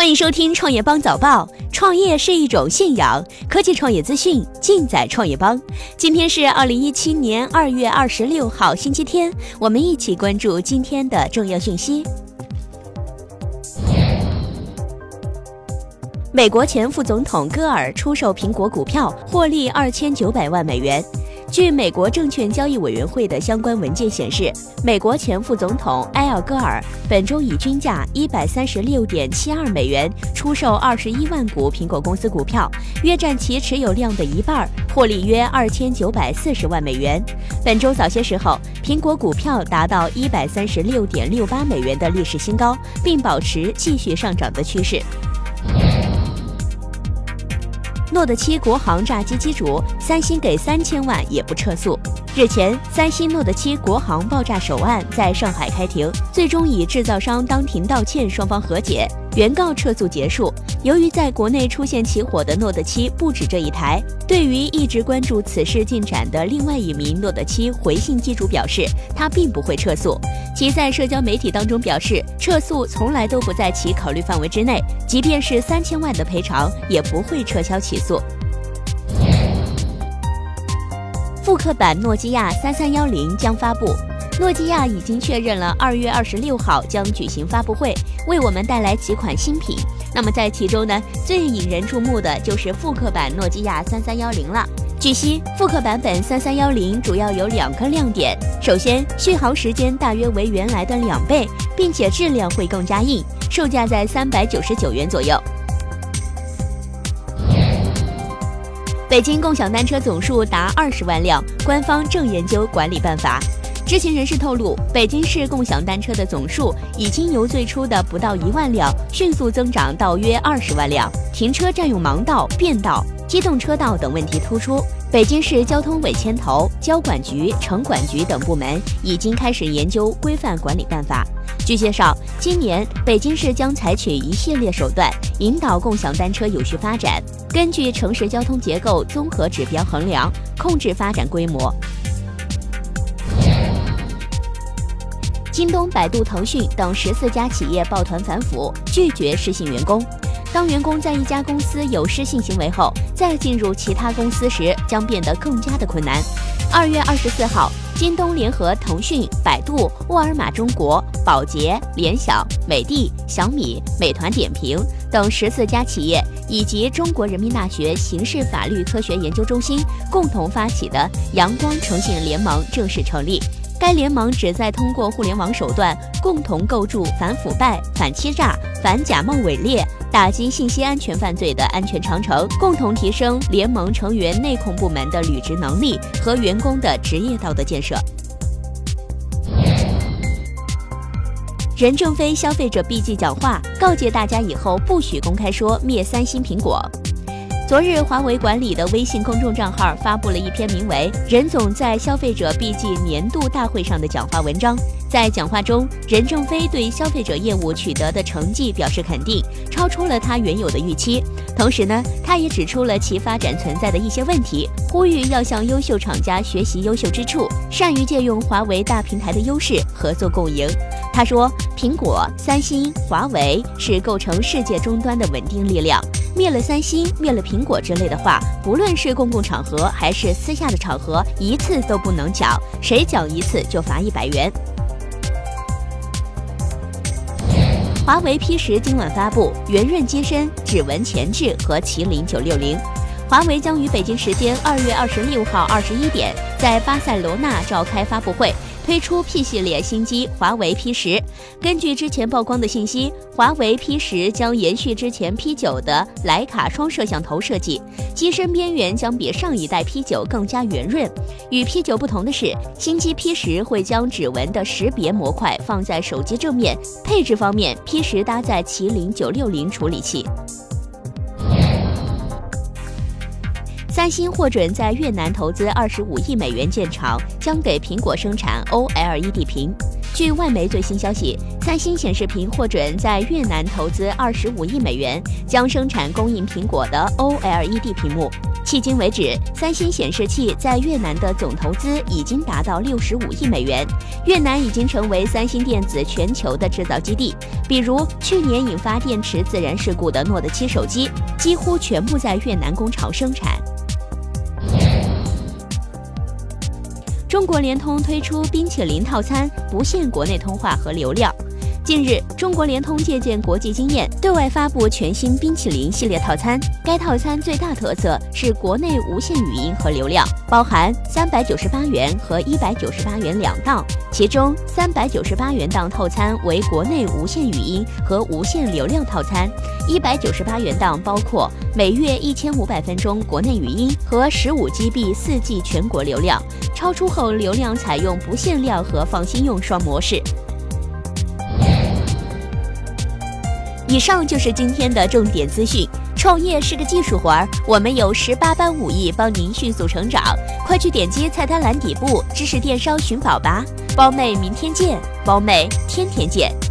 欢迎收听创业邦早报。创业是一种信仰，科技创业资讯尽在创业邦。今天是二零一七年二月二十六号，星期天。我们一起关注今天的重要讯息。美国前副总统戈尔出售苹果股票，获利二千九百万美元。据美国证券交易委员会的相关文件显示，美国前副总统埃尔戈尔本周以均价一百三十六点七二美元出售二十一万股苹果公司股票，约占其持有量的一半，获利约二千九百四十万美元。本周早些时候，苹果股票达到一百三十六点六八美元的历史新高，并保持继续上涨的趋势。诺德七国航炸机机主三星给三千万也不撤诉。日前，三星诺德七国航爆炸首案在上海开庭，最终以制造商当庭道歉，双方和解。原告撤诉结束。由于在国内出现起火的诺德七不止这一台，对于一直关注此事进展的另外一名诺德七回信机主表示，他并不会撤诉。其在社交媒体当中表示，撤诉从来都不在其考虑范围之内，即便是三千万的赔偿，也不会撤销起诉。复刻版诺基亚三三幺零将发布。诺基亚已经确认了二月二十六号将举行发布会，为我们带来几款新品。那么在其中呢，最引人注目的就是复刻版诺基亚三三幺零了。据悉，复刻版本三三幺零主要有两个亮点：首先，续航时间大约为原来的两倍，并且质量会更加硬，售价在三百九十九元左右。北京共享单车总数达二十万辆，官方正研究管理办法。知情人士透露，北京市共享单车的总数已经由最初的不到一万辆迅速增长到约二十万辆。停车占用盲道、变道、机动车道等问题突出。北京市交通委牵头交管局、城管局等部门已经开始研究规范管理办法。据介绍，今年北京市将采取一系列手段引导共享单车有序发展，根据城市交通结构综合指标衡量，控制发展规模。京东、百度、腾讯等十四家企业抱团反腐，拒绝失信员工。当员工在一家公司有失信行为后，再进入其他公司时，将变得更加的困难。二月二十四号，京东联合腾讯、百度、沃尔玛中国、宝洁、联想、美的、小米、美团点评等十四家企业，以及中国人民大学刑事法律科学研究中心共同发起的“阳光诚信联盟”正式成立。该联盟旨在通过互联网手段，共同构筑反腐败、反欺诈、反假冒伪劣、打击信息安全犯罪的安全长城，共同提升联盟成员内控部门的履职能力和员工的职业道德建设。任正非消费者 B 记讲话，告诫大家以后不许公开说灭三星、苹果。昨日，华为管理的微信公众账号发布了一篇名为《任总在消费者 B G 年度大会上的讲话》文章。在讲话中，任正非对消费者业务取得的成绩表示肯定，超出了他原有的预期。同时呢，他也指出了其发展存在的一些问题，呼吁要向优秀厂家学习优秀之处，善于借用华为大平台的优势，合作共赢。他说：“苹果、三星、华为是构成世界终端的稳定力量。”灭了三星，灭了苹果之类的话，不论是公共场合还是私下的场合，一次都不能讲，谁讲一次就罚一百元。华为 P 十今晚发布，圆润机身、指纹前置和麒麟九六零。华为将于北京时间二月二十六号二十一点在巴塞罗那召开发布会。推出 P 系列新机华为 P 十。根据之前曝光的信息，华为 P 十将延续之前 P 九的徕卡双摄像头设计，机身边缘将比上一代 P 九更加圆润。与 P 九不同的是，新机 P 十会将指纹的识别模块放在手机正面。配置方面，P 十搭载麒麟九六零处理器。三星获准在越南投资二十五亿美元建厂，将给苹果生产 OLED 屏。据外媒最新消息，三星显示屏获准在越南投资二十五亿美元，将生产供应苹果的 OLED 屏幕。迄今为止，三星显示器在越南的总投资已经达到六十五亿美元。越南已经成为三星电子全球的制造基地。比如去年引发电池自燃事故的 Note 7手机，几乎全部在越南工厂生产。中国联通推出冰淇淋套餐，不限国内通话和流量。近日，中国联通借鉴国际经验，对外发布全新冰淇淋系列套餐。该套餐最大特色是国内无线语音和流量，包含三百九十八元和一百九十八元两档。其中，三百九十八元档套餐为国内无线语音和无线流量套餐，一百九十八元档包括每月一千五百分钟国内语音和十五 GB 四 G 全国流量，超出后流量采用不限量和放心用双模式。以上就是今天的重点资讯。创业是个技术活儿，我们有十八般武艺帮您迅速成长。快去点击菜单栏底部知识电商寻宝吧，包妹明天见，包妹天天见。